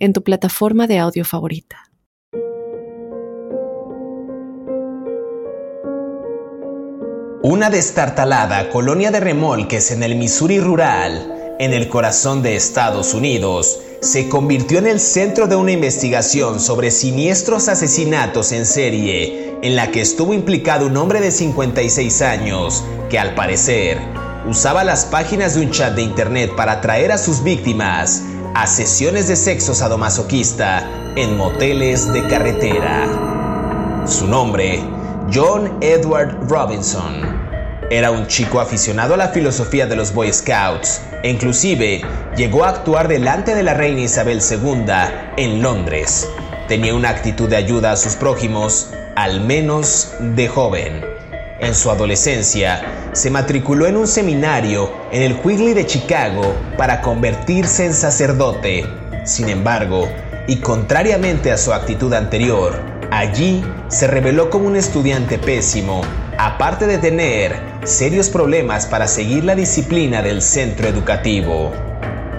en tu plataforma de audio favorita. Una destartalada colonia de remolques en el Missouri rural, en el corazón de Estados Unidos, se convirtió en el centro de una investigación sobre siniestros asesinatos en serie, en la que estuvo implicado un hombre de 56 años, que al parecer usaba las páginas de un chat de internet para atraer a sus víctimas a sesiones de sexo sadomasoquista en moteles de carretera. Su nombre, John Edward Robinson. Era un chico aficionado a la filosofía de los Boy Scouts e inclusive llegó a actuar delante de la reina Isabel II en Londres. Tenía una actitud de ayuda a sus prójimos, al menos de joven. En su adolescencia, se matriculó en un seminario en el Quigley de Chicago para convertirse en sacerdote. Sin embargo, y contrariamente a su actitud anterior, allí se reveló como un estudiante pésimo, aparte de tener serios problemas para seguir la disciplina del centro educativo.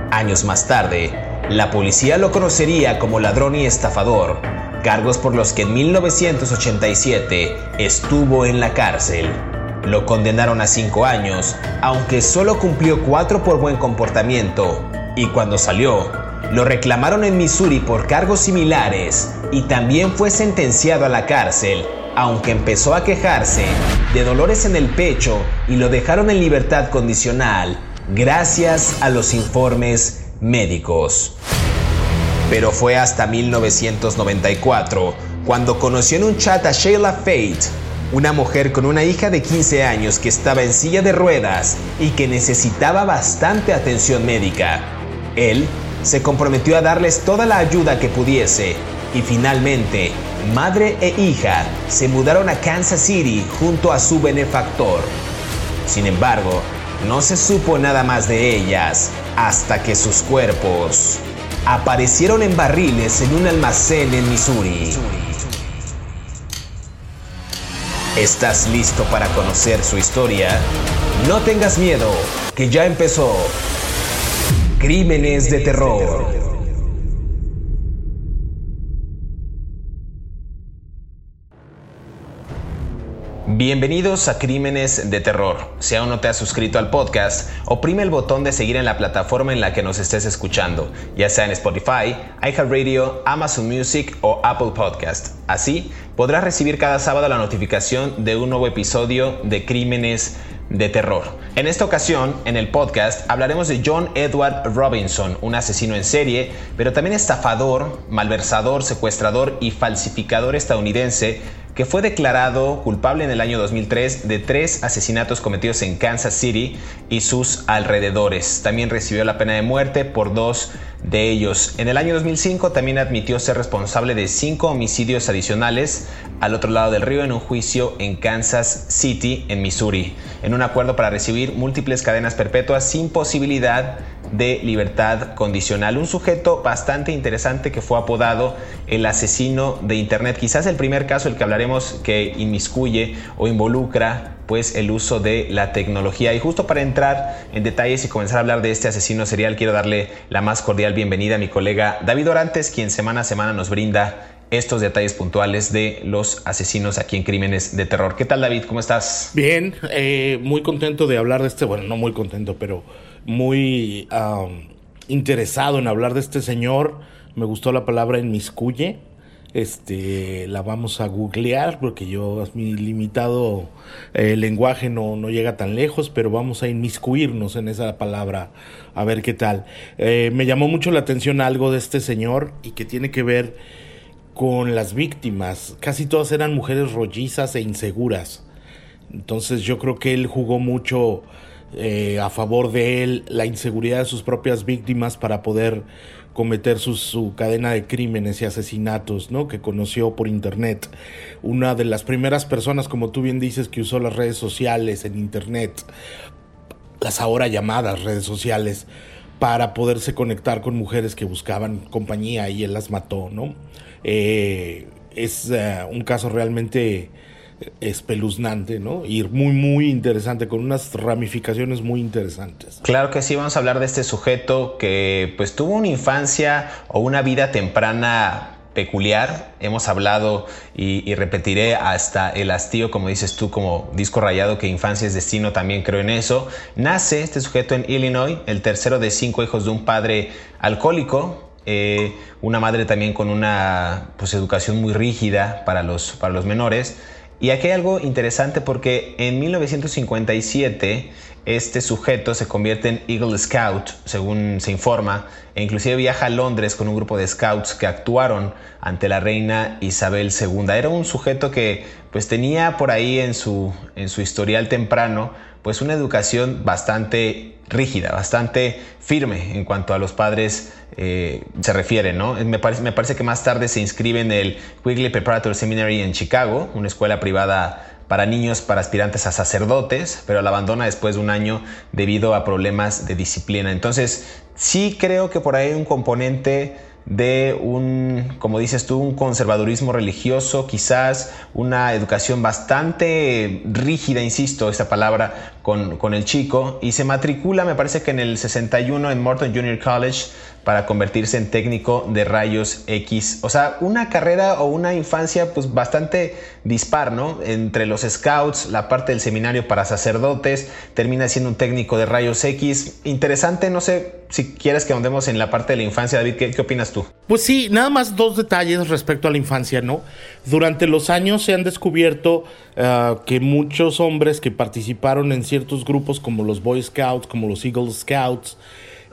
Años más tarde, la policía lo conocería como ladrón y estafador, cargos por los que en 1987 estuvo en la cárcel. Lo condenaron a cinco años, aunque solo cumplió cuatro por buen comportamiento, y cuando salió, lo reclamaron en Missouri por cargos similares y también fue sentenciado a la cárcel, aunque empezó a quejarse de dolores en el pecho y lo dejaron en libertad condicional gracias a los informes médicos. Pero fue hasta 1994 cuando conoció en un chat a Sheila Fate, una mujer con una hija de 15 años que estaba en silla de ruedas y que necesitaba bastante atención médica. Él se comprometió a darles toda la ayuda que pudiese y finalmente, madre e hija se mudaron a Kansas City junto a su benefactor. Sin embargo, no se supo nada más de ellas hasta que sus cuerpos aparecieron en barriles en un almacén en Missouri. ¿Estás listo para conocer su historia? No tengas miedo, que ya empezó. Crímenes de terror. Bienvenidos a Crímenes de Terror. Si aún no te has suscrito al podcast, oprime el botón de seguir en la plataforma en la que nos estés escuchando, ya sea en Spotify, iHeartRadio, Amazon Music o Apple Podcast. Así podrás recibir cada sábado la notificación de un nuevo episodio de Crímenes de Terror. En esta ocasión, en el podcast, hablaremos de John Edward Robinson, un asesino en serie, pero también estafador, malversador, secuestrador y falsificador estadounidense que fue declarado culpable en el año 2003 de tres asesinatos cometidos en Kansas City y sus alrededores. También recibió la pena de muerte por dos de ellos. En el año 2005 también admitió ser responsable de cinco homicidios adicionales al otro lado del río en un juicio en Kansas City, en Missouri, en un acuerdo para recibir múltiples cadenas perpetuas sin posibilidad de libertad condicional. Un sujeto bastante interesante que fue apodado el asesino de Internet. Quizás el primer caso el que hablaremos que inmiscuye o involucra pues el uso de la tecnología. Y justo para entrar en detalles y comenzar a hablar de este asesino serial, quiero darle la más cordial bienvenida a mi colega David Orantes, quien semana a semana nos brinda estos detalles puntuales de los asesinos aquí en Crímenes de Terror. ¿Qué tal David? ¿Cómo estás? Bien, eh, muy contento de hablar de este, bueno, no muy contento, pero muy interesado en hablar de este señor. Me gustó la palabra inmiscuye. Este, la vamos a googlear porque yo, mi limitado eh, lenguaje no, no, llega tan lejos, pero vamos a inmiscuirnos en esa palabra a ver qué tal. Eh, me llamó mucho la atención algo de este señor y que tiene que ver con las víctimas. Casi todas eran mujeres rollizas e inseguras. Entonces yo creo que él jugó mucho eh, a favor de él la inseguridad de sus propias víctimas para poder cometer su, cadena de crímenes y asesinatos, ¿no? Que conoció por internet. Una de las primeras personas, como tú bien dices, que usó las redes sociales en internet, las ahora llamadas redes sociales, para poderse conectar con mujeres que buscaban compañía y él las mató, ¿no? Eh, es eh, un caso realmente espeluznante, ¿no? Y muy, muy interesante, con unas ramificaciones muy interesantes. Claro que sí, vamos a hablar de este sujeto que pues tuvo una infancia o una vida temprana peculiar. Hemos hablado y, repetiré hasta el hastío, como dices tú, como disco rayado, que infancia es destino, también creo en eso. Nace este sujeto en Illinois, el tercero de cinco hijos de un padre alcohólico, eh, una madre también con una pues, educación muy rígida para los, para los menores. Y aquí hay algo interesante porque en 1957 este sujeto se convierte en Eagle Scout, según se informa, e inclusive viaja a Londres con un grupo de scouts que actuaron ante la reina Isabel II. Era un sujeto que pues tenía por ahí en su, en su historial temprano pues una educación bastante rígida, bastante firme en cuanto a los padres eh, se refiere, ¿no? Me parece, me parece que más tarde se inscribe en el Quigley Preparatory Seminary en Chicago, una escuela privada para niños, para aspirantes a sacerdotes, pero la abandona después de un año debido a problemas de disciplina. Entonces, sí creo que por ahí hay un componente de un, como dices tú, un conservadurismo religioso, quizás una educación bastante rígida, insisto, esa palabra, con, con, el chico, y se matricula, me parece que en el 61 en Morton Junior College, para convertirse en técnico de rayos X. O sea, una carrera o una infancia pues bastante dispar, ¿no? Entre los scouts, la parte del seminario para sacerdotes, termina siendo un técnico de rayos X. Interesante, no sé si quieres que andemos en la parte de la infancia, David, ¿qué, opinas tú? Pues sí, nada más dos detalles respecto a la infancia, ¿no? Durante los años se han descubierto ah, que muchos hombres que participaron en ciertos grupos como los Boy Scouts, como los Eagle Scouts,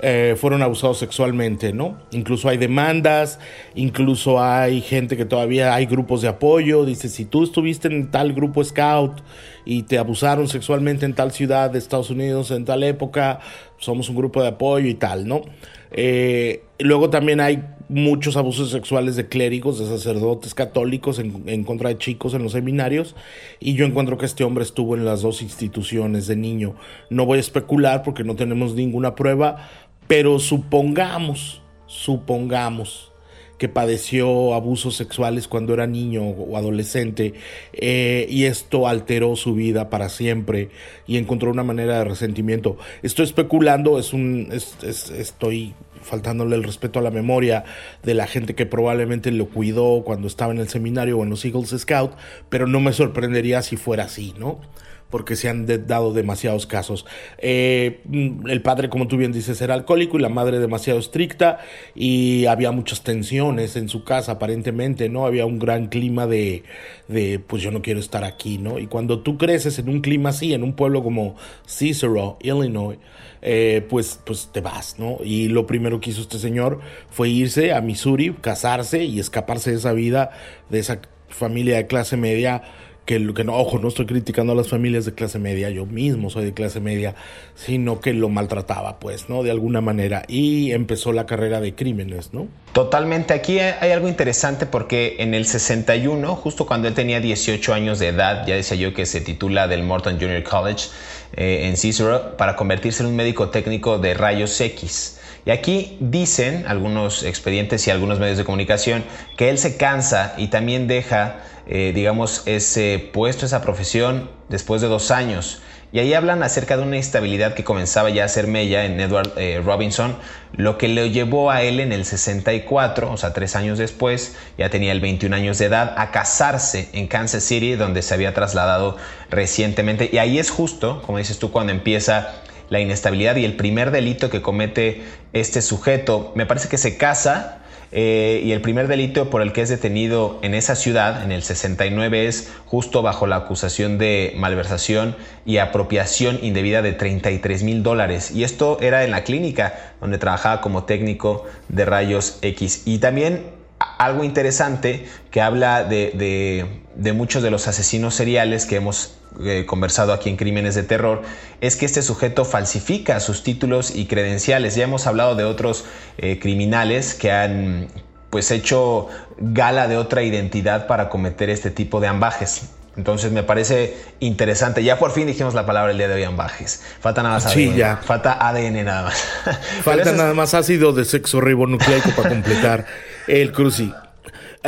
eh, fueron abusados sexualmente, ¿no? Incluso hay demandas, incluso hay gente que todavía hay grupos de apoyo, dice, si tú estuviste en tal grupo scout y te abusaron sexualmente en tal ciudad de Estados Unidos en tal época, somos un grupo de apoyo y tal, ¿no? Eh, luego también hay muchos abusos sexuales de clérigos, de sacerdotes católicos en, en, contra de chicos en los seminarios y yo encuentro que este hombre estuvo en las dos instituciones de niño. No voy a especular porque no tenemos ninguna prueba, pero supongamos, supongamos que padeció abusos sexuales cuando era niño o adolescente eh, y esto alteró su vida para siempre y encontró una manera de resentimiento. Estoy especulando, es un, estoy faltándole el respeto a la memoria de la gente que probablemente lo cuidó cuando estaba en el seminario o en los Eagles Scout, pero no me sorprendería si fuera así, ¿no? Porque se han dado demasiados casos. Eh, mm, el padre, como tú bien dices, era alcohólico y la madre demasiado estricta y había muchas tensiones en su casa aparentemente, ¿no? Había un gran clima de, de pues yo no quiero estar aquí, ¿no? Y cuando tú creces en un clima así, en un pueblo como Cicero, Illinois, eh, pues, pues te vas, ¿no? Y lo primero que hizo este señor fue irse a Missouri, casarse y escaparse de esa vida, de esa familia de clase media que, no, ojo, no estoy criticando a las familias de clase media, yo mismo soy de clase media, sino que lo maltrataba, pues, ¿no? De alguna manera. Y empezó la carrera de crímenes, ¿no? Totalmente. Aquí hay algo interesante porque en el 61, justo cuando él tenía 18 años de edad, ya decía yo que se titula del Morton Junior College eh, en Cicero para convertirse en un médico técnico de rayos X. Y aquí dicen algunos expedientes y algunos medios de comunicación que él se cansa y también deja eh, digamos, ese puesto, esa profesión después de dos años. Y ahí hablan acerca de una instabilidad que comenzaba ya a ser mella en Edward eh, Robinson, lo que le llevó a él en el 64, o sea, tres años después, ya tenía el 21 años de edad, a casarse en Kansas City, donde se había trasladado recientemente. Y ahí es justo, como dices tú, cuando empieza la inestabilidad y el primer delito que comete este sujeto. Me parece que se casa eh, y el primer delito por el que es detenido en esa ciudad, en el 69, es justo bajo la acusación de malversación y apropiación indebida de 33 mil dólares. Y esto era en la clínica donde trabajaba como técnico de rayos X. Y también algo interesante que habla de, muchos de los asesinos seriales que hemos eh, conversado aquí en Crímenes de Terror, es que este sujeto falsifica sus títulos y credenciales. Ya hemos hablado de otros eh, criminales que han pues hecho gala de otra identidad para cometer este tipo de ambajes. Entonces me parece interesante. Ya por fin dijimos la palabra el día de hoy ambajes. Falta nada más ADN. ya. Falta ADN nada más. Falta nada más ácido de sexo ribonucleico para completar el cruci.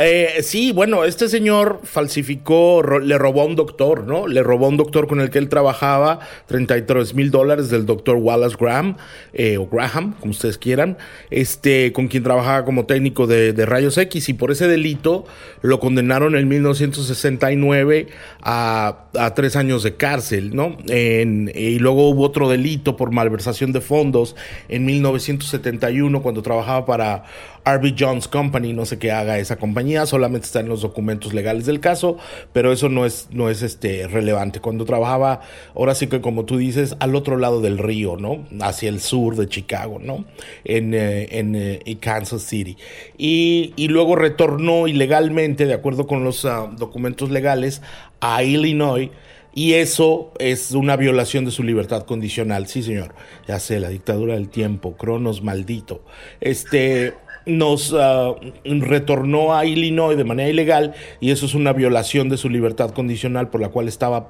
Eh, sí, bueno, este señor falsificó, le robó a un doctor, ¿no? Le robó a un doctor con el que él trabajaba 33 mil dólares del doctor Wallace Graham, eh, o Graham, como ustedes quieran, este, con quien trabajaba como técnico de, rayos X y por ese delito lo condenaron en 1969 a, a tres años de cárcel, ¿no? y luego hubo otro delito por malversación de fondos en 1971 cuando trabajaba para RB Jones Company, no sé qué haga esa compañía, solamente está en los documentos legales del caso, pero eso no es, no es este, relevante. Cuando trabajaba, ahora sí que como tú dices, al otro lado del río, ¿no? Hacia el sur de Chicago, ¿no? En, eh, en eh, Kansas City. Y, y, luego retornó ilegalmente, de acuerdo con los ah, documentos legales, a Illinois. Y eso es una violación de su libertad condicional. Sí, señor. Ya sé, la dictadura del tiempo, Cronos maldito. Este, nos ah, retornó a Illinois de manera ilegal y eso es una violación de su libertad condicional por la cual estaba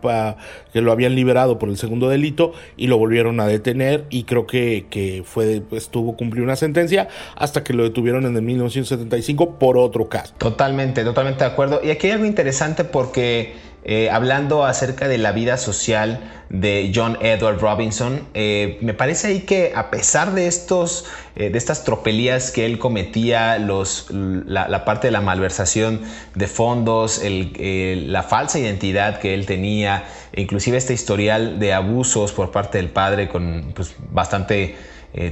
que lo habían liberado por el segundo delito y lo volvieron a detener y creo que, que fue estuvo cumplir una sentencia hasta que lo detuvieron en el 1975 por otro caso. Totalmente, totalmente de acuerdo. Y aquí hay algo interesante porque eh, hablando acerca de la vida social de John Edward Robinson, eh, me parece ahí que a pesar de, estos, eh, de estas tropelías que él cometía, los, la, parte de la malversación de fondos, la falsa identidad que él tenía, inclusive este historial de abusos por parte del padre con pues, bastante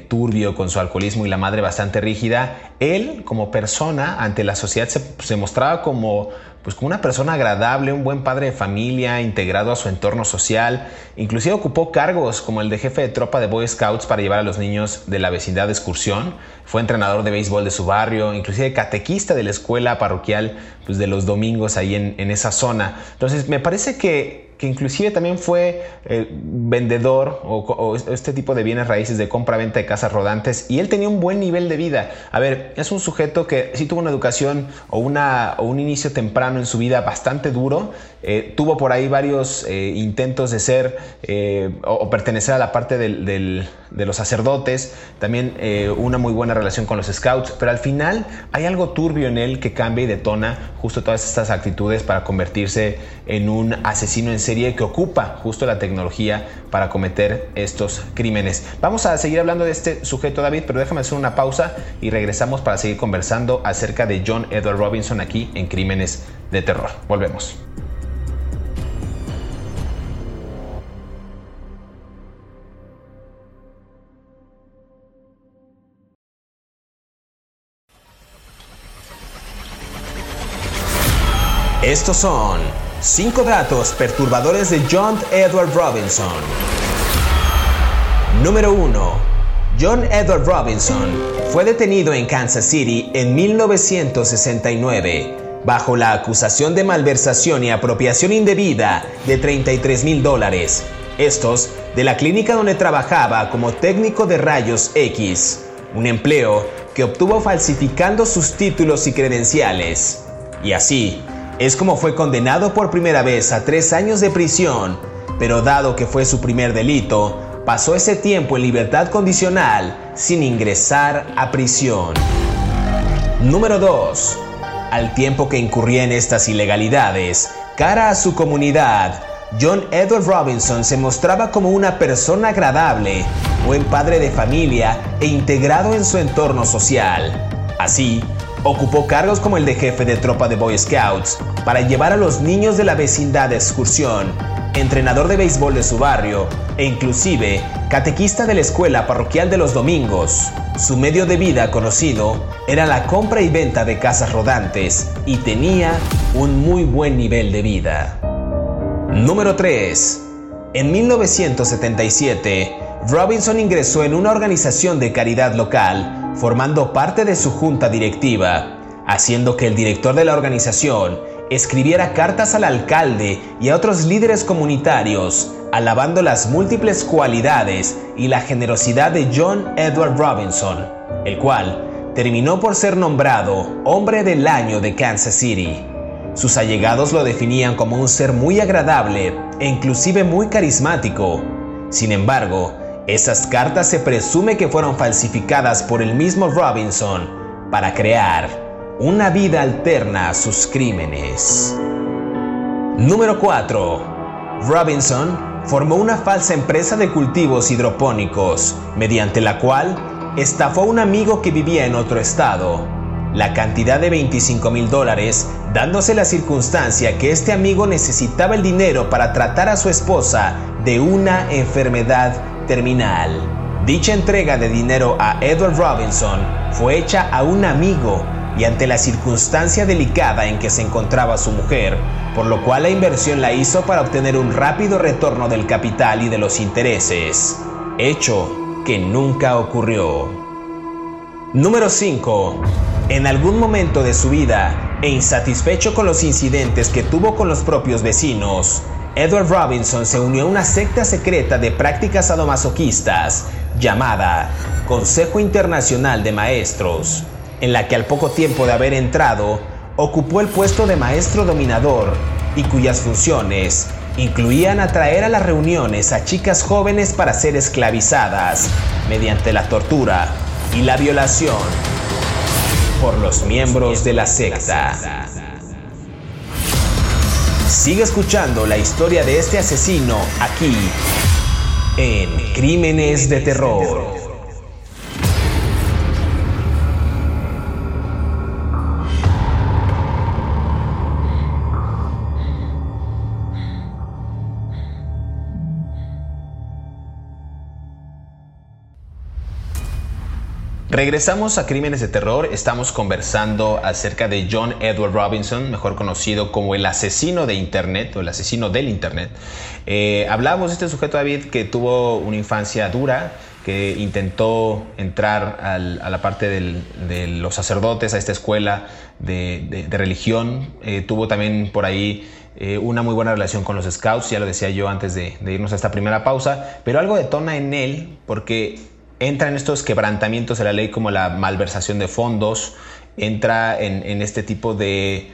turbio con su alcoholismo y la madre bastante rígida, él como persona ante la sociedad se mostraba como pues como una persona agradable, un buen padre de familia, integrado a su entorno social. Inclusive ocupó cargos como el de jefe de tropa de Boy Scouts para llevar a los niños de la vecindad de excursión. Fue entrenador de béisbol de su barrio, inclusive catequista de la escuela parroquial pues, de los domingos ahí en, en esa zona. Entonces me parece que que inclusive también fue eh, vendedor o, este tipo de bienes raíces de compra-venta de casas rodantes y él tenía un buen nivel de vida. A ver, es un sujeto que sí tuvo una educación o, una, o un inicio temprano en su vida bastante duro, eh, tuvo por ahí varios eh, intentos de ser o, pertenecer a la parte de los sacerdotes, también una muy buena relación con los scouts, pero al final hay algo turbio en él que cambia y detona justo todas estas actitudes para convertirse en un asesino en serie que ocupa justo la tecnología para cometer estos crímenes. Vamos a seguir hablando de este sujeto David, pero déjame hacer una pausa y regresamos para seguir conversando acerca de John Edward Robinson aquí en Crímenes de Terror. Volvemos. Estos son 5 datos perturbadores de John Edward Robinson. Número 1. John Edward Robinson fue detenido en Kansas City en 1969 bajo la acusación de malversación y apropiación indebida de 33 mil dólares. Estos de la clínica donde trabajaba como técnico de rayos X, un empleo que obtuvo falsificando sus títulos y credenciales. Y así, es como fue condenado por primera vez a tres años de prisión, pero dado que fue su primer delito, pasó ese tiempo en libertad condicional sin ingresar a prisión. Número 2. Al tiempo que incurría en estas ilegalidades, cara a su comunidad, John Edward Robinson se mostraba como una persona agradable, buen padre de familia e integrado en su entorno social. Así, Ocupó cargos como el de jefe de tropa de Boy Scouts para llevar a los niños de la vecindad de excursión, entrenador de béisbol de su barrio e inclusive catequista de la escuela parroquial de los domingos. Su medio de vida conocido era la compra y venta de casas rodantes y tenía un muy buen nivel de vida. Número 3. En 1977, Robinson ingresó en una organización de caridad local formando parte de su junta directiva. haciendo que el director de la organización escribiera cartas al alcalde y a otros líderes comunitarios, alabando las múltiples cualidades y la generosidad de John Edward Robinson, el cual terminó por ser nombrado Hombre del Año de Kansas City. Sus allegados lo definían como un ser muy agradable e inclusive muy carismático. Sin embargo, esas cartas se presume que fueron falsificadas por el mismo Robinson para crear una vida alterna a sus crímenes. Número 4. Robinson formó una falsa empresa de cultivos hidropónicos, mediante la cual estafó a un amigo que vivía en otro estado. La cantidad de 25 mil dólares, dándose la circunstancia que este amigo necesitaba el dinero para tratar a su esposa de una enfermedad terminal. Dicha entrega de dinero a Edward Robinson fue hecha a un amigo y ante la circunstancia delicada en que se encontraba su mujer, por lo cual la inversión la hizo para obtener un rápido retorno del capital y de los intereses, hecho que nunca ocurrió. Número 5. En algún momento de su vida, e insatisfecho con los incidentes que tuvo con los propios vecinos, Edward Robinson se unió a una secta secreta de prácticas sadomasoquistas llamada Consejo Internacional de Maestros, en la que al poco tiempo de haber entrado, ocupó el puesto de maestro dominador y cuyas funciones incluían atraer a las reuniones a chicas jóvenes para ser esclavizadas mediante la tortura y la violación por los miembros de la secta. Sigue escuchando la historia de este asesino aquí en Crímenes de Terror. Regresamos a Crímenes de Terror, estamos conversando acerca de John Edward Robinson, mejor conocido como el asesino de Internet o el asesino del Internet. Eh, hablamos de este sujeto David que tuvo una infancia dura, que intentó entrar a la parte de los sacerdotes, a esta escuela de, religión, eh, tuvo también por ahí eh, una muy buena relación con los scouts, ya lo decía yo antes de, de irnos a esta primera pausa, pero algo detona en él porque entra en estos quebrantamientos de la ley como la malversación de fondos, entra en, este tipo de,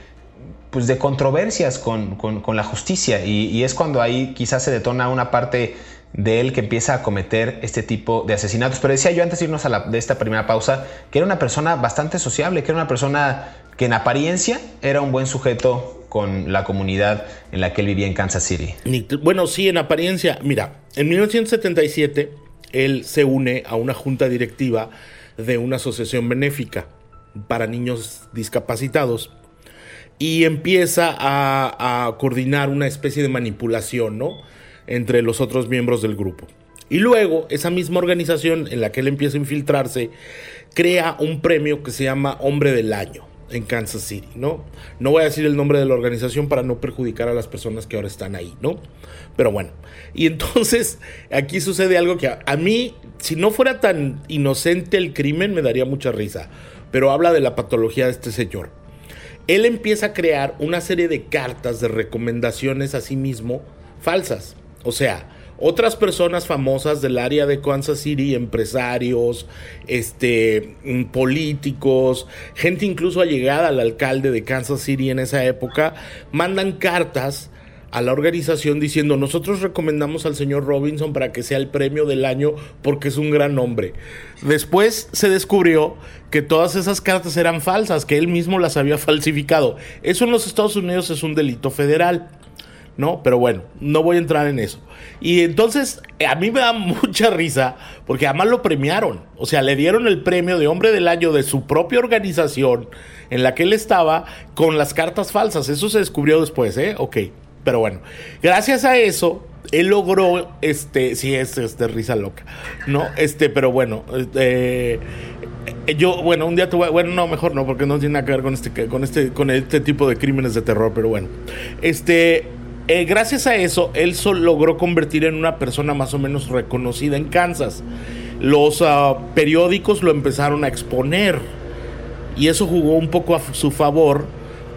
pues de controversias con, la justicia y, es cuando ahí quizás se detona una parte de él que empieza a cometer este tipo de asesinatos. Pero decía yo antes de irnos a la, de esta primera pausa que era una persona bastante sociable, que era una persona que en apariencia era un buen sujeto con la comunidad en la que él vivía en Kansas City. Bueno, sí, en apariencia. Mira, en 1977 él se une a una junta directiva de una asociación benéfica para niños discapacitados y empieza a, coordinar una especie de manipulación, ¿no? Entre los otros miembros del grupo. Y luego, esa misma organización en la que él empieza a infiltrarse, crea un premio que se llama Hombre del Año en Kansas City, ¿no? No voy a decir el nombre de la organización para no perjudicar a las personas que ahora están ahí, ¿no? Pero bueno, y entonces aquí sucede algo que a, mí, si no fuera tan inocente el crimen, me daría mucha risa, pero habla de la patología de este señor. Él empieza a crear una serie de cartas de recomendaciones a sí mismo falsas, o sea, otras personas famosas del área de Kansas City, empresarios, este, mm, políticos, gente incluso allegada al alcalde de Kansas City en esa época, mandan cartas a la organización diciendo nosotros recomendamos al señor Robinson para que sea el premio del año porque es un gran hombre. Después se descubrió que todas esas cartas eran falsas, que él mismo las había falsificado. Eso en los Estados Unidos es un delito federal. ¿No? Pero bueno, no voy a entrar en eso. Y entonces, a mí me da mucha risa, porque además lo premiaron. O sea, le dieron el premio de hombre del año de su propia organización en la que él estaba con las cartas falsas. Eso se descubrió después, ¿eh? Ok. Pero bueno, gracias a eso, él logró, este, sí, es, es de risa loca, ¿no? Este, pero bueno, eh, yo, bueno, un día voy, bueno, no, mejor no, porque no tiene nada que ver con este, con este, con este tipo de crímenes de terror, pero bueno, este, eh, gracias a eso, él logró convertir en una persona más o menos reconocida en Kansas. Los ah, periódicos lo empezaron a exponer. Y eso jugó un poco a su favor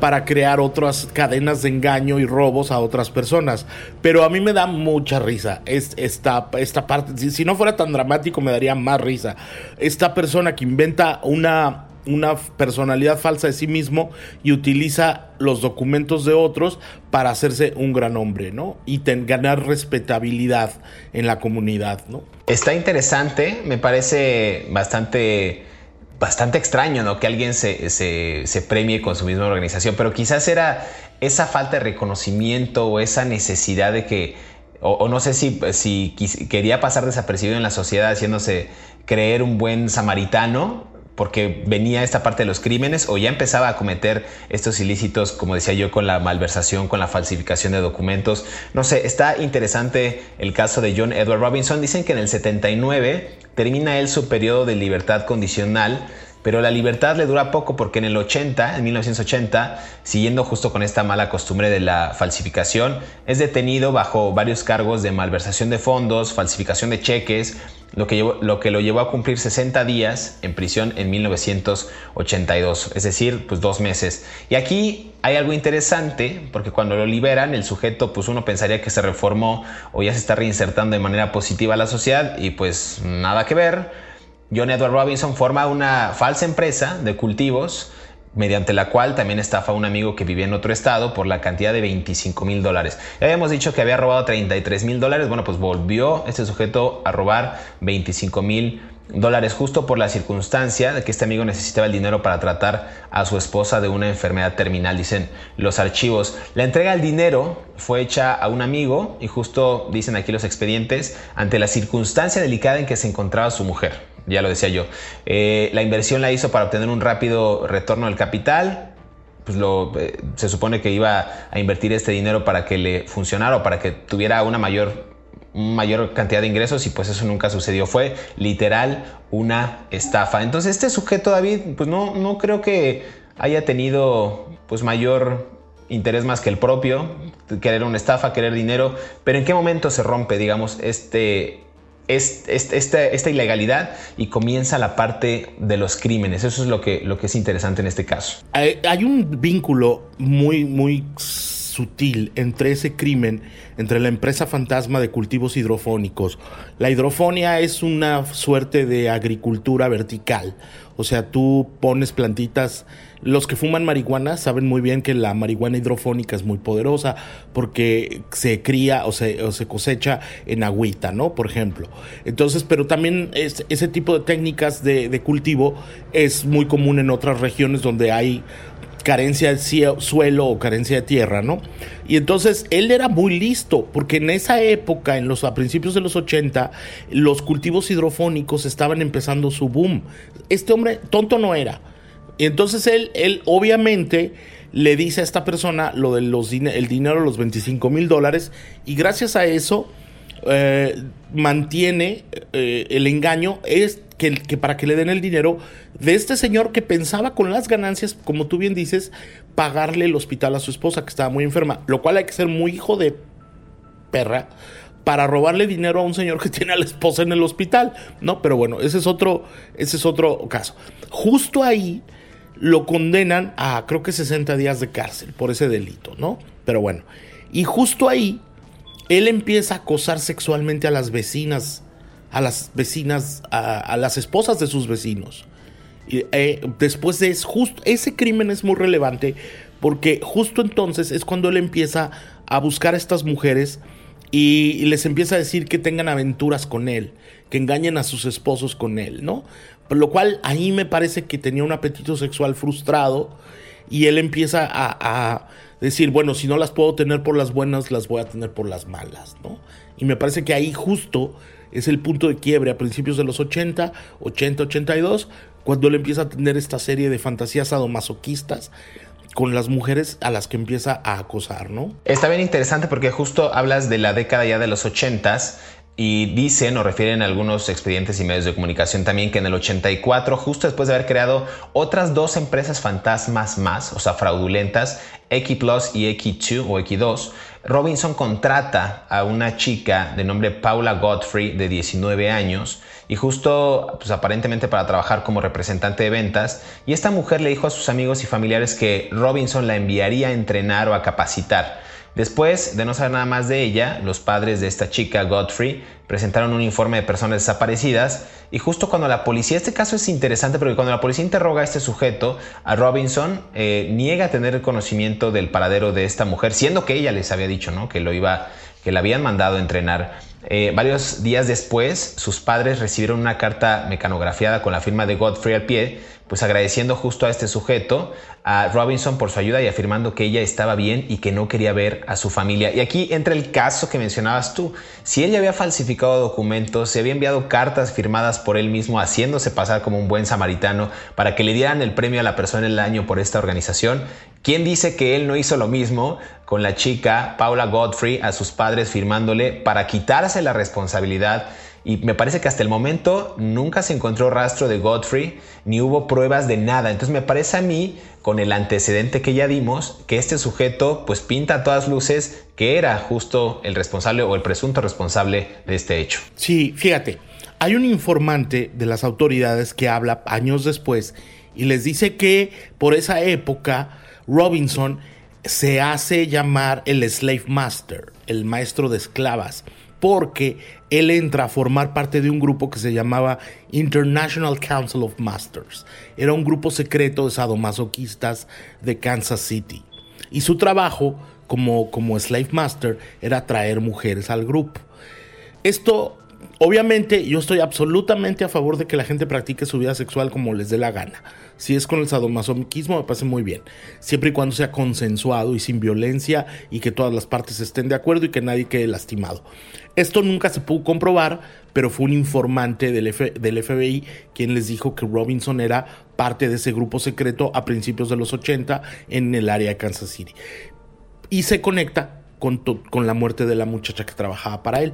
para crear otras cadenas de engaño y robos a otras personas. Pero a mí me da mucha risa esta, esta parte. Si, no fuera tan dramático, me daría más risa. Esta persona que inventa una, una personalidad falsa de sí mismo y utiliza los documentos de otros para hacerse un gran hombre, ¿no? Y ganar respetabilidad en la comunidad, ¿no? Está interesante, me parece bastante bastante extraño, ¿no? Que alguien se, se, premie con su misma organización, pero quizás era esa falta de reconocimiento o esa necesidad de que, o, no sé si, si quería pasar desapercibido en la sociedad haciéndose creer un buen samaritano, porque venía esta parte de los crímenes o ya empezaba a cometer estos ilícitos, como decía yo, con la malversación, con la falsificación de documentos. No sé, está interesante el caso de John Edward Robinson. Dicen que en el 79 termina él su periodo de libertad condicional pero la libertad le dura poco porque en el 80, en 1980, siguiendo justo con esta mala costumbre de la falsificación, es detenido bajo varios cargos de malversación de fondos, falsificación de cheques, lo que, lo lo llevó a cumplir 60 días en prisión en 1982, es decir, pues dos meses. Y aquí hay algo interesante, porque cuando lo liberan, el sujeto, pues uno pensaría que se reformó o ya se está reinsertando de manera positiva a la sociedad y pues nada que ver John Edward Robinson forma una falsa empresa de cultivos mediante la cual también estafa a un amigo que vivía en otro estado por la cantidad de 25 mil dólares. Ya habíamos dicho que había robado 33 mil dólares, bueno, pues volvió este sujeto a robar 25 mil dólares justo por la circunstancia de que este amigo necesitaba el dinero para tratar a su esposa de una enfermedad terminal, dicen los archivos. La entrega del dinero fue hecha a un amigo y justo dicen aquí los expedientes ante la circunstancia delicada en que se encontraba su mujer. Ya lo decía yo. Eh, la inversión la hizo para obtener un rápido retorno del capital. Pues lo, eh, se supone que iba a invertir este dinero para que le funcionara o para que tuviera una mayor mayor cantidad de ingresos y pues eso nunca sucedió. Fue literal una estafa. Entonces este sujeto David, pues no, no creo que haya tenido pues mayor interés más que el propio, querer una estafa, querer dinero, pero en qué momento se rompe, digamos, este, esta, ilegalidad y comienza la parte de los crímenes. Eso es lo que, lo que es interesante en este caso. Hay, hay un vínculo muy, muy sutil entre ese crimen, entre la empresa fantasma de cultivos hidrofónicos. La hidrofonía es una suerte de agricultura vertical. O sea, tú pones plantitas. Los que fuman marihuana saben muy bien que la marihuana hidrofónica es muy poderosa porque se cría o se, cosecha en agüita, ¿no? Por ejemplo. Entonces, pero también ese tipo de técnicas de cultivo es muy común en otras regiones donde hay carencia de suelo o carencia de tierra, ¿no? Y entonces él era muy listo, porque en esa época, en los, a principios de los 80, los cultivos hidrofónicos estaban empezando su boom. Este hombre tonto no era. Y entonces él, él obviamente le dice a esta persona lo del el dinero, los 25 mil dólares, y gracias a eso eh, mantiene eh, el engaño es que, que, para que le den el dinero de este señor que pensaba con las ganancias, como tú bien dices, pagarle el hospital a su esposa que estaba muy enferma, lo cual hay que ser muy hijo de perra para robarle dinero a un señor que tiene a la esposa en el hospital, ¿no? Pero bueno, ese es otro, ese es otro caso. Justo ahí lo condenan a creo que 60 días de cárcel por ese delito, ¿no? Pero bueno, y justo ahí él empieza a acosar sexualmente a las vecinas, a las vecinas, a, las esposas de sus vecinos. Y, eh, después de eso, justo, ese crimen es muy relevante porque justo entonces es cuando él empieza a buscar a estas mujeres y, les empieza a decir que tengan aventuras con él, que engañen a sus esposos con él, ¿no? Por lo cual ahí me parece que tenía un apetito sexual frustrado y él empieza a decir, bueno, si no las puedo tener por las buenas, las voy a tener por las malas, ¿no? Y me parece que ahí justo es el punto de quiebre a principios de los 80, 80, 82, cuando él empieza a tener esta serie de fantasías sadomasoquistas con las mujeres a las que empieza a acosar, ¿no? Está bien interesante porque justo hablas de la década ya de los 80s y dicen o refieren algunos expedientes y medios de comunicación también que en el 84, justo después de haber creado otras dos empresas fantasmas más, o sea, fraudulentas, X y X2 o X2, Robinson contrata a una chica de nombre Paula Godfrey de 19 años y justo pues aparentemente para trabajar como representante de ventas y esta mujer le dijo a sus amigos y familiares que Robinson la enviaría a entrenar o a capacitar. Después de no saber nada más de ella, los padres de esta chica, Godfrey, presentaron un informe de personas desaparecidas y justo cuando la policía, este caso es interesante porque cuando la policía interroga a este sujeto, a Robinson, eh, niega tener conocimiento del paradero de esta mujer, siendo que ella les había dicho ¿no? que lo iba, que la habían mandado a entrenar. Eh, varios días después, sus padres recibieron una carta mecanografiada con la firma de Godfrey al pie, pues agradeciendo justo a este sujeto, a Robinson por su ayuda y afirmando que ella estaba bien y que no quería ver a su familia. Y aquí entra el caso que mencionabas tú. Si ella había falsificado documentos, se había enviado cartas firmadas por él mismo haciéndose pasar como un buen samaritano para que le dieran el premio a la persona del año por esta organización, ¿quién dice que él no hizo lo mismo con la chica Paula Godfrey a sus padres firmándole para quitarse la responsabilidad? Y me parece que hasta el momento nunca se encontró rastro de Godfrey ni hubo pruebas de nada. Entonces me parece a mí, con el antecedente que ya dimos, que este sujeto pues pinta a todas luces que era justo el responsable o el presunto responsable de este hecho. Sí, fíjate, hay un informante de las autoridades que habla años después y les dice que por esa época Robinson se hace llamar el slave master, el maestro de esclavas porque él entra a formar parte de un grupo que se llamaba International Council of Masters. Era un grupo secreto de sadomasoquistas de Kansas City. Y su trabajo como, como slave master era traer mujeres al grupo. Esto Obviamente yo estoy absolutamente a favor de que la gente practique su vida sexual como les dé la gana. Si es con el sadomasoquismo me parece muy bien, siempre y cuando sea consensuado y sin violencia y que todas las partes estén de acuerdo y que nadie quede lastimado. Esto nunca se pudo comprobar, pero fue un informante del, FBI quien les dijo que Robinson era parte de ese grupo secreto a principios de los 80 en el área de Kansas City. Y se conecta con, con, la muerte de la muchacha que trabajaba para él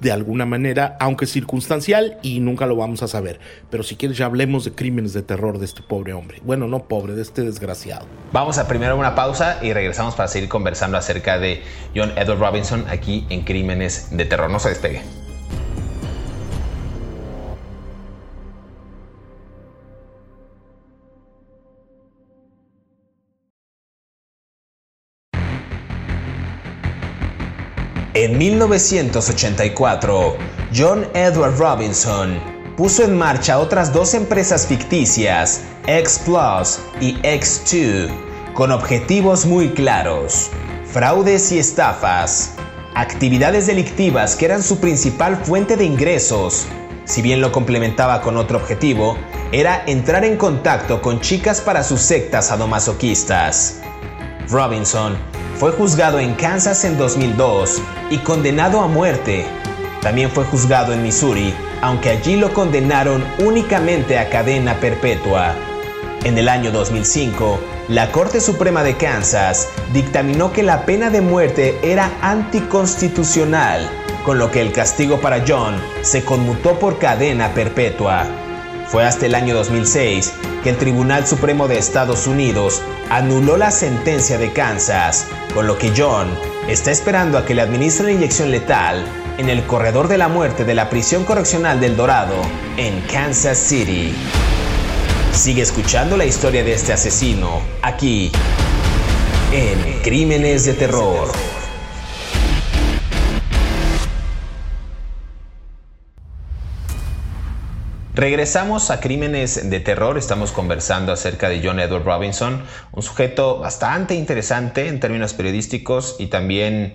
de alguna manera, aunque circunstancial y nunca lo vamos a saber. Pero si quieres ya hablemos de crímenes de terror de este pobre hombre. Bueno, no pobre, de este desgraciado. Vamos a primero una pausa y regresamos para seguir conversando acerca de John Edward Robinson aquí en Crímenes de Terror. No se despegue. 1984, John Edward Robinson puso en marcha otras dos empresas ficticias, X Plus y X2, con objetivos muy claros, fraudes y estafas, actividades delictivas que eran su principal fuente de ingresos, si bien lo complementaba con otro objetivo, era entrar en contacto con chicas para sus sectas sadomasoquistas. Robinson fue juzgado en Kansas en 2002 y condenado a muerte. También fue juzgado en Missouri, aunque allí lo condenaron únicamente a cadena perpetua. En el año 2005, la Corte Suprema de Kansas dictaminó que la pena de muerte era anticonstitucional, con lo que el castigo para John se conmutó por cadena perpetua. Fue hasta el año 2006 que el Tribunal Supremo de Estados Unidos anuló la sentencia de Kansas, con lo que John está esperando a que le administre la inyección letal en el corredor de la muerte de la prisión correccional del Dorado en Kansas City. Sigue escuchando la historia de este asesino aquí en Crímenes de Terror. Regresamos a Crímenes de Terror, estamos conversando acerca de John Edward Robinson, un sujeto bastante interesante en términos periodísticos y también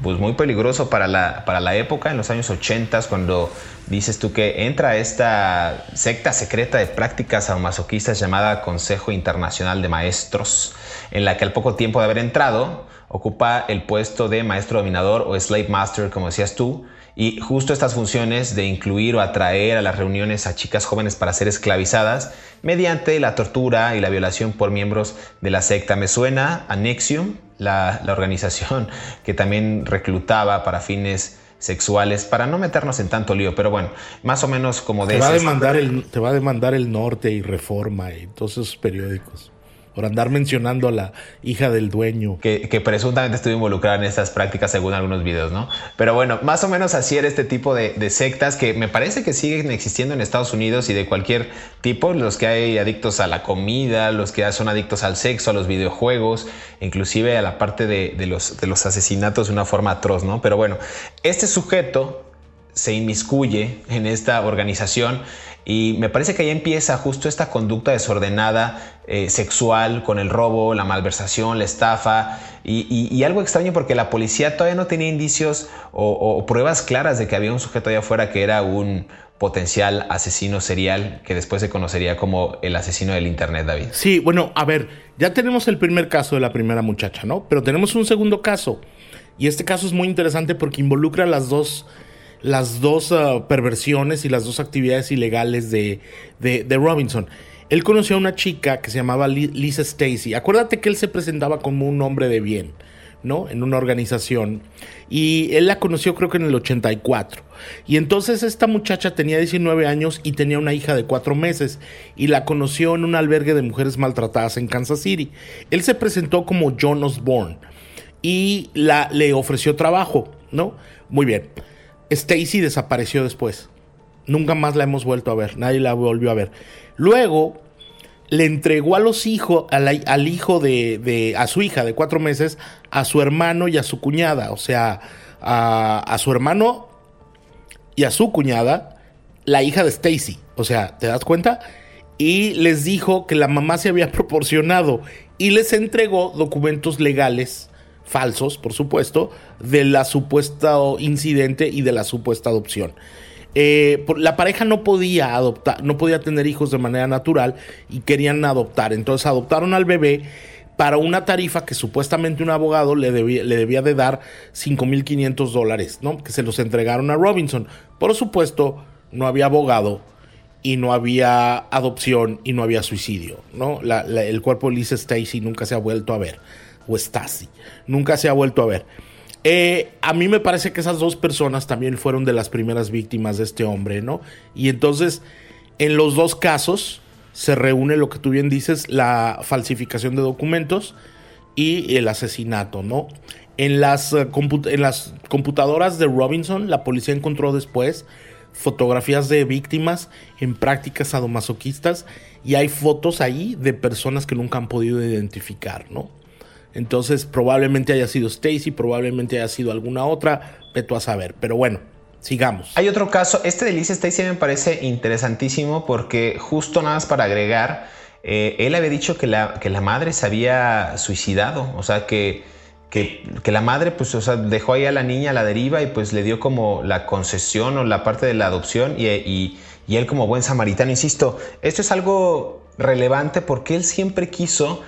pues muy peligroso para la, para la época, en los años 80, cuando dices tú que entra esta secta secreta de prácticas masoquistas llamada Consejo Internacional de Maestros, en la que al poco tiempo de haber entrado ocupa el puesto de maestro dominador o slave master, como decías tú, y justo estas funciones de incluir o atraer a las reuniones a chicas jóvenes para ser esclavizadas mediante la tortura y la violación por miembros de la secta. Me suena a Nexium, la, organización que también reclutaba para fines sexuales para no meternos en tanto lío, pero bueno, más o menos como de te va a demandar el Te va a demandar el norte y reforma y todos esos periódicos. Por andar mencionando a la hija del dueño. Que, presuntamente estuvo involucrada en estas prácticas según algunos videos, ¿no? Pero bueno, más o menos así era este tipo de, sectas que me parece que siguen existiendo en Estados Unidos y de cualquier tipo, los que hay adictos a la comida, los que son adictos al sexo, a los videojuegos, inclusive a la parte de, los, de los asesinatos de una forma atroz, ¿no? Pero bueno, este sujeto se inmiscuye en esta organización y me parece que ahí empieza justo esta conducta desordenada eh, sexual con el robo, la malversación, la estafa y, algo extraño porque la policía todavía no tenía indicios o, pruebas claras de que había un sujeto allá afuera que era un potencial asesino serial que después se conocería como el asesino del Internet, David. Sí, bueno, a ver, ya tenemos el primer caso de la primera muchacha, ¿no? Pero tenemos un segundo caso y este caso es muy interesante porque involucra las dos las dos ah, perversiones y las dos actividades ilegales de, Robinson. Él conoció a una chica que se llamaba Lisa Stacy. Acuérdate que él se presentaba como un hombre de bien, ¿no? En una organización. Y él la conoció creo que en el 84. Y entonces esta muchacha tenía 19 años y tenía una hija de 4 meses. Y la conoció en un albergue de mujeres maltratadas en Kansas City. Él se presentó como John Osborne. Y la, le ofreció trabajo, ¿no? Muy bien. Stacy desapareció después. Nunca más la hemos vuelto a ver. Nadie la volvió a ver. Luego le entregó a los hijos, al hijo de, a su hija de cuatro meses, a su hermano y a su cuñada. O sea, a, a su hermano y a su cuñada, la hija de Stacy. O sea, ¿te das cuenta? Y les dijo que la mamá se había proporcionado y les entregó documentos legales falsos, por supuesto, de la supuesta incidente y de la supuesta adopción. Eh, la pareja no podía adoptar, no podía tener hijos de manera natural y querían adoptar. Entonces adoptaron al bebé para una tarifa que supuestamente un abogado le debía, le debía de dar 5.500 dólares, ¿no? Que se los entregaron a Robinson. Por supuesto, no había abogado y no había adopción y no había suicidio, ¿no? el cuerpo de Lisa Stacy nunca se ha vuelto a ver o Stasi. Nunca se ha vuelto a ver. Eh, a mí me parece que esas dos personas también fueron de las primeras víctimas de este hombre, ¿no? Y entonces, en los dos casos se reúne lo que tú bien dices, la falsificación de documentos y el asesinato, ¿no? En las, eh, en las computadoras de Robinson, la policía encontró después fotografías de víctimas en prácticas sadomasoquistas y hay fotos ahí de personas que nunca han podido identificar, ¿no? Entonces probablemente haya sido Stacy, probablemente haya sido alguna otra, veto a saber. Pero bueno, sigamos. Hay otro caso, este de Lisa Stacy me parece interesantísimo porque justo nada más para agregar, eh, él había dicho que la, que la madre se había suicidado, o sea que, que, la madre pues o sea, dejó ahí a la niña a la deriva y pues le dio como la concesión o la parte de la adopción y, y, y él como buen samaritano, insisto, esto es algo relevante porque él siempre quiso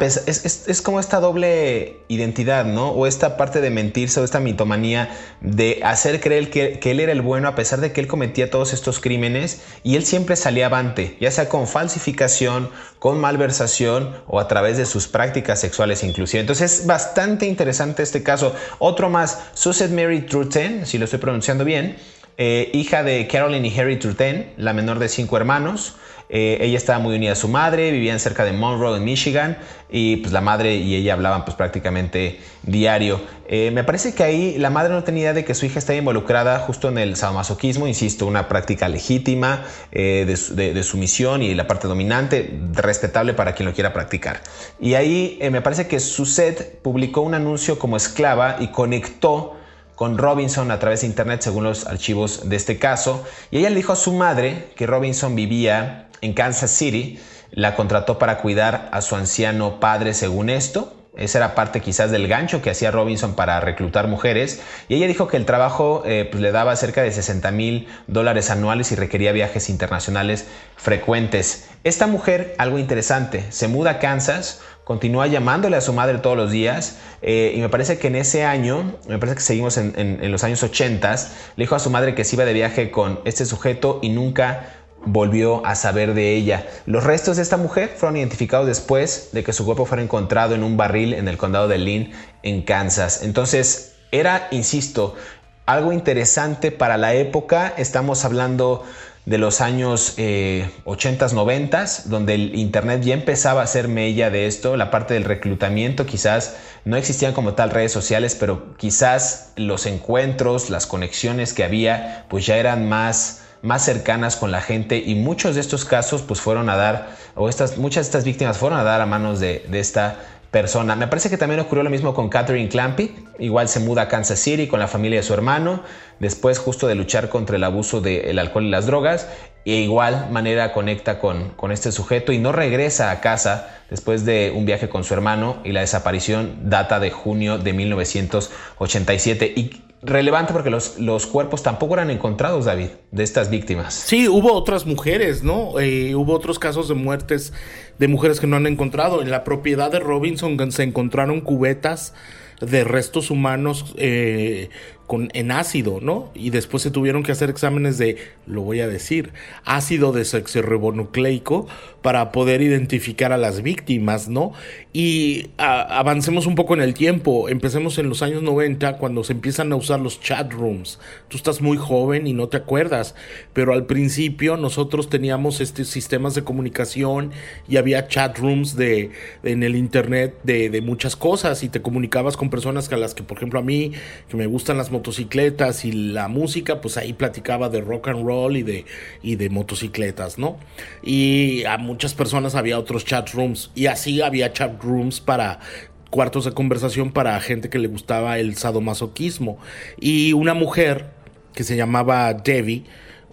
es, como esta doble identidad, ¿no? O esta parte de mentirse o esta mitomanía de hacer creer que, él era el bueno a pesar de que él cometía todos estos crímenes y él siempre salía avante, ya sea con falsificación, con malversación o a través de sus prácticas sexuales inclusive. Entonces es bastante interesante este caso. Otro más, Suzette Mary Truten, si lo estoy pronunciando bien, eh, hija de Carolyn y Harry Truten, la menor de cinco hermanos. Eh, ella estaba muy unida a su madre, vivían cerca de Monroe, en Michigan, y pues la madre y ella hablaban pues prácticamente diario. Eh, me parece que ahí la madre no tenía idea de que su hija estaba involucrada justo en el sadomasoquismo, insisto, una práctica legítima eh, de, sumisión y la parte dominante, respetable para quien lo quiera practicar. Y ahí me parece que Suzette publicó un anuncio como esclava y conectó con Robinson a través de internet según los archivos de este caso y ella le dijo a su madre que Robinson vivía en Kansas City, la contrató para cuidar a su anciano padre según esto. Esa era parte quizás del gancho que hacía Robinson para reclutar mujeres. Y ella dijo que el trabajo eh, pues, le daba cerca de 60 mil dólares anuales y requería viajes internacionales frecuentes. Esta mujer, algo interesante, se muda a Kansas, continúa llamándole a su madre todos los días eh, y me parece que en ese año, me parece que seguimos en, en los años 80, le dijo a su madre que se iba de viaje con este sujeto y nunca volvió a saber de ella. Los restos de esta mujer fueron identificados después de que su cuerpo fuera encontrado en un barril en el condado de Lynn, en Kansas. Entonces, era, insisto, algo interesante para la época. Estamos hablando de los años 80s, 90s, donde el Internet ya empezaba a ser mella de esto, la parte del reclutamiento, quizás no existían como tal redes sociales, pero quizás los encuentros, las conexiones que había, pues ya eran más más cercanas con la gente y muchos de estos casos pues fueron a dar, o estas, muchas de estas víctimas fueron a dar a manos de, esta persona. Me parece que también ocurrió lo mismo con Catherine Clampy. Igual se muda a Kansas City con la familia de su hermano, después justo de luchar contra el abuso del alcohol y las drogas, e igual manera conecta con, con este sujeto y no regresa a casa después de un viaje con su hermano y la desaparición data de junio de 1987. Y relevante porque los, los, cuerpos tampoco eran encontrados, David, de estas víctimas. Sí, hubo otras mujeres, ¿no? Eh, hubo otros casos de muertes de mujeres que no han encontrado. En la propiedad de Robinson se encontraron cubetas de restos humanos eh, con, en ácido, ¿no? Y después se tuvieron que hacer exámenes de, lo voy a decir, ácido desoxirribonucleico para poder identificar a las víctimas, ¿no? Y avancemos un poco en el tiempo, empecemos en los años 90 cuando se empiezan a usar los chat rooms. Tú estás muy joven y no te acuerdas, pero al principio nosotros teníamos estos sistemas de comunicación y había chat rooms de, en el internet de, de muchas cosas y te comunicabas con personas a las que, por ejemplo, a mí, que me gustan las motocicletas y la música, pues ahí platicaba de rock and roll y de, y de motocicletas, ¿no? Y a muchas personas había otros chat rooms y así había chat rooms para cuartos de conversación para gente que le gustaba el sadomasoquismo. Y una mujer que se llamaba Debbie,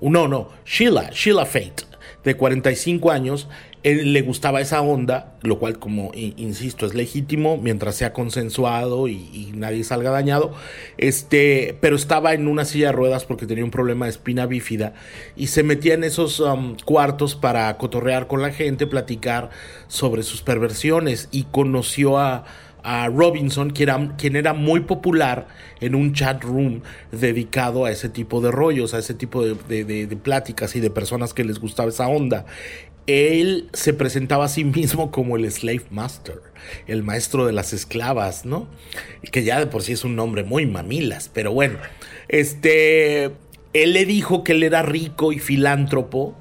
no, no, Sheila, Sheila Fate, de 45 años, él le gustaba esa onda, lo cual, como insisto, es legítimo mientras sea consensuado y, nadie salga dañado. Este, pero estaba en una silla de ruedas porque tenía un problema de espina bífida y se metía en esos um, cuartos para cotorrear con la gente, platicar sobre sus perversiones y conoció a, Robinson, quien era, muy popular en un chat room dedicado a ese tipo de rollos, a ese tipo de, de, pláticas y de personas que les gustaba esa onda él se presentaba a sí mismo como el Slave Master, el maestro de las esclavas, ¿no? Que ya de por sí es un nombre muy mamilas, pero bueno, este, él le dijo que él era rico y filántropo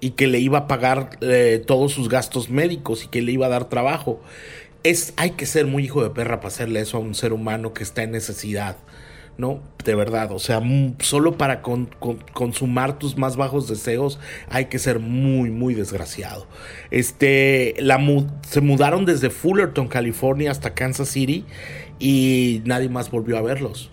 y que le iba a pagar eh, todos sus gastos médicos y que le iba a dar trabajo. Es, hay que ser muy hijo de perra para hacerle eso a un ser humano que está en necesidad. ¿No? De verdad, o sea, solo para consumar tus más bajos deseos hay que ser muy, muy desgraciado. Este, la se mudaron desde Fullerton, California hasta Kansas City y nadie más volvió a verlos.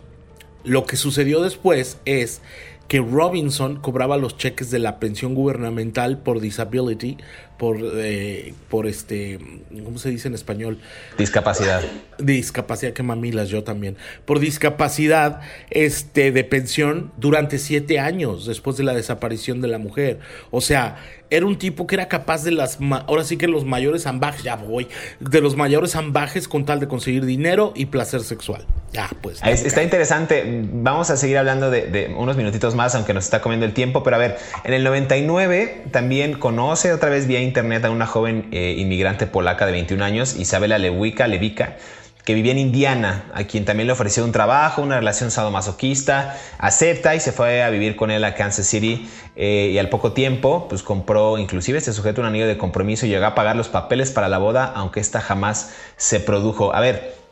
Lo que sucedió después es que Robinson cobraba los cheques de la pensión gubernamental por disability por, eh, por este, ¿cómo se dice en español? Discapacidad. Discapacidad, que mamilas, yo también. Por discapacidad este, de pensión durante siete años después de la desaparición de la mujer. O sea, era un tipo que era capaz de las, ahora sí que los mayores ambajes, ya voy, de los mayores ambajes con tal de conseguir dinero y placer sexual. Ya, pues. está interesante. Vamos a seguir hablando de, de, unos minutitos más, aunque nos está comiendo el tiempo. Pero a ver, en el 99 también conoce otra vez bien internet a una joven eh, inmigrante polaca de 21 años, Isabela Lewica, Levica, que vivía en Indiana, a quien también le ofreció un trabajo, una relación sadomasoquista, acepta y se fue a vivir con él a Kansas City eh, y al poco tiempo pues compró inclusive este sujeto un anillo de compromiso y llegó a pagar los papeles para la boda, aunque esta jamás se produjo. A ver,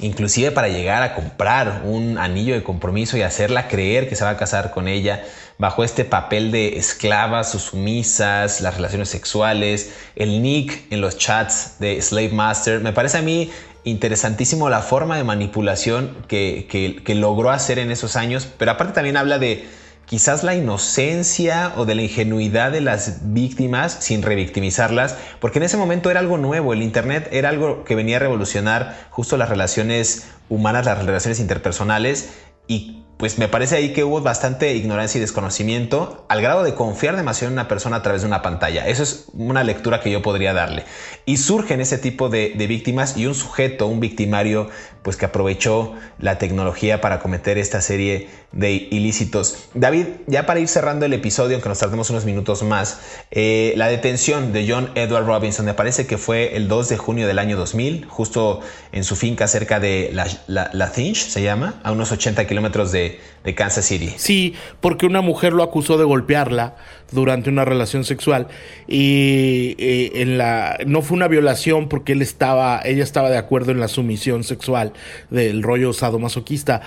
inclusive para llegar a comprar un anillo de compromiso y hacerla creer que se va a casar con ella, bajo este papel de esclavas o sumisas, las relaciones sexuales, el nick en los chats de Slave Master. Me parece a mí interesantísimo la forma de manipulación que, que, logró hacer en esos años, pero aparte también habla de quizás la inocencia o de la ingenuidad de las víctimas sin revictimizarlas, porque en ese momento era algo nuevo, el Internet era algo que venía a revolucionar justo las relaciones humanas, las relaciones interpersonales y pues me parece ahí que hubo bastante ignorancia y desconocimiento al grado de confiar demasiado en una persona a través de una pantalla. Eso es una lectura que yo podría darle. Y surgen ese tipo de, víctimas y un sujeto, un victimario, pues que aprovechó la tecnología para cometer esta serie de ilícitos. David, ya para ir cerrando el episodio, aunque nos tardemos unos minutos más, eh, la detención de John Edward Robinson me parece que fue el 2 de junio del año 2000, justo en su finca cerca de la, la, se llama, a unos 80 kilómetros de de, Kansas City. Sí, porque una mujer lo acusó de golpearla durante una relación sexual y eh, en la no fue una violación porque él estaba ella estaba de acuerdo en la sumisión sexual del rollo sadomasoquista,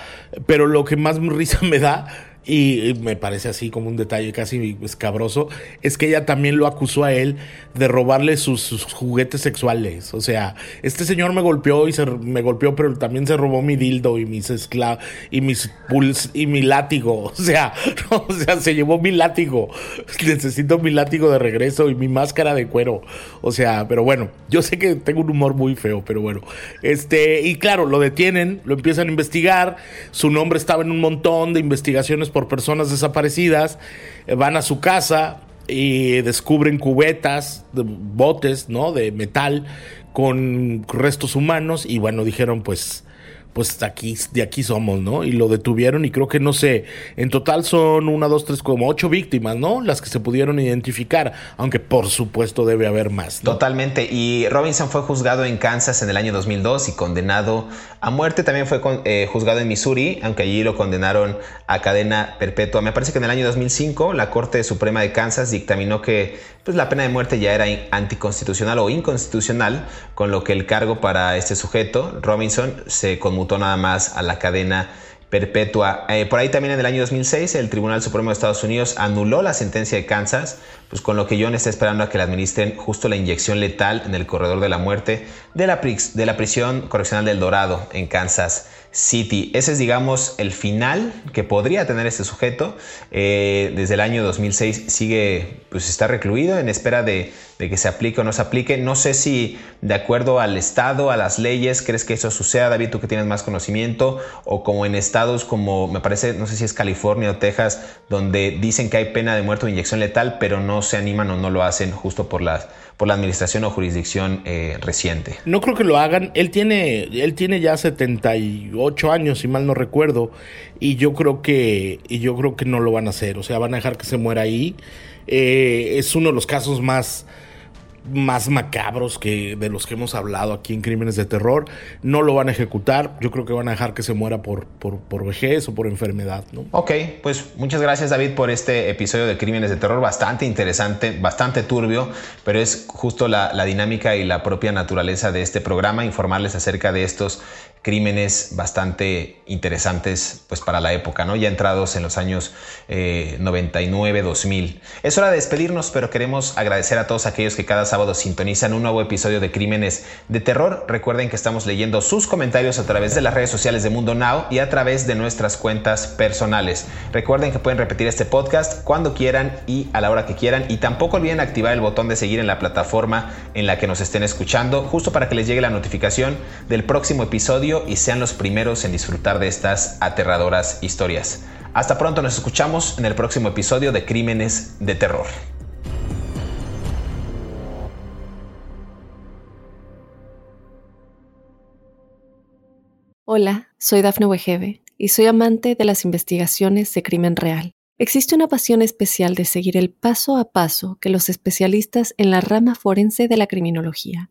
pero lo que más risa me da y me parece así como un detalle casi escabroso, es que ella también lo acusó a él de robarle sus, juguetes sexuales. O sea, este señor me golpeó y se me golpeó, pero también se robó mi dildo y mis esclavos y mis puls y mi látigo. O sea, o sea, se llevó mi látigo. Necesito mi látigo de regreso y mi máscara de cuero. O sea, pero bueno, yo sé que tengo un humor muy feo, pero bueno. Este, y claro, lo detienen, lo empiezan a investigar. Su nombre estaba en un montón de investigaciones por personas desaparecidas, eh, van a su casa y descubren cubetas, botes, ¿no? De metal con restos humanos y bueno, dijeron pues pues aquí, de aquí somos, ¿no? Y lo detuvieron y creo que no sé, en total son una, dos, tres, como ocho víctimas, ¿no? Las que se pudieron identificar, aunque por supuesto debe haber más. Totalmente. Y Robinson fue juzgado en Kansas en el año 2002 y condenado a muerte. También fue eh, juzgado en Missouri, aunque allí lo condenaron a cadena perpetua. Me parece que en el año 2005 la Corte Suprema de Kansas dictaminó que pues, la pena de muerte ya era anticonstitucional o inconstitucional, con lo que el cargo para este sujeto, Robinson, se conmutó nada más a la cadena perpetua. Eh, por ahí también en el año 2006 el Tribunal Supremo de Estados Unidos anuló la sentencia de Kansas, pues con lo que John está esperando a que le administren justo la inyección letal en el corredor de la muerte de la, de la prisión correccional del Dorado en Kansas City. Ese es, digamos, el final que podría tener este sujeto. Eh, desde el año 2006 sigue, pues está recluido en espera de, que se aplique o no se aplique. No sé si de acuerdo al Estado, a las leyes, crees que eso suceda, David, tú que tienes más conocimiento, o como en estados como, me parece, no sé si es California o Texas, donde dicen que hay pena de muerte o inyección letal, pero no se animan o no lo hacen justo por las por la administración o jurisdicción eh, reciente. No creo que lo hagan. Él tiene, él tiene ya 78 años, si mal no recuerdo, y yo creo que, y yo creo que no lo van a hacer. O sea, van a dejar que se muera ahí. Eh, es uno de los casos más más macabros que de los que hemos hablado aquí en Crímenes de Terror. No lo van a ejecutar. Yo creo que van a dejar que se muera por, por, por vejez o por enfermedad. ¿no? Ok, pues muchas gracias David por este episodio de Crímenes de Terror. Bastante interesante, bastante turbio, pero es justo la, la dinámica y la propia naturaleza de este programa, informarles acerca de estos crímenes bastante interesantes pues para la época, ¿no? Ya entrados en los años 99, eh, 2000. Es hora de despedirnos, pero queremos agradecer a todos aquellos que cada sábado sintonizan un nuevo episodio de Crímenes de Terror. Recuerden que estamos leyendo sus comentarios a través de las redes sociales de Mundo Now y a través de nuestras cuentas personales. Recuerden que pueden repetir este podcast cuando quieran y a la hora que quieran y tampoco olviden activar el botón de seguir en la plataforma en la que nos estén escuchando, justo para que les llegue la notificación del próximo y sean los primeros en disfrutar de estas aterradoras historias. Hasta pronto, nos escuchamos en el próximo episodio de Crímenes de Terror. Hola, soy Dafne Wegebe y soy amante de las investigaciones de crimen real. Existe una pasión especial de seguir el paso a paso que los especialistas en la rama forense de la criminología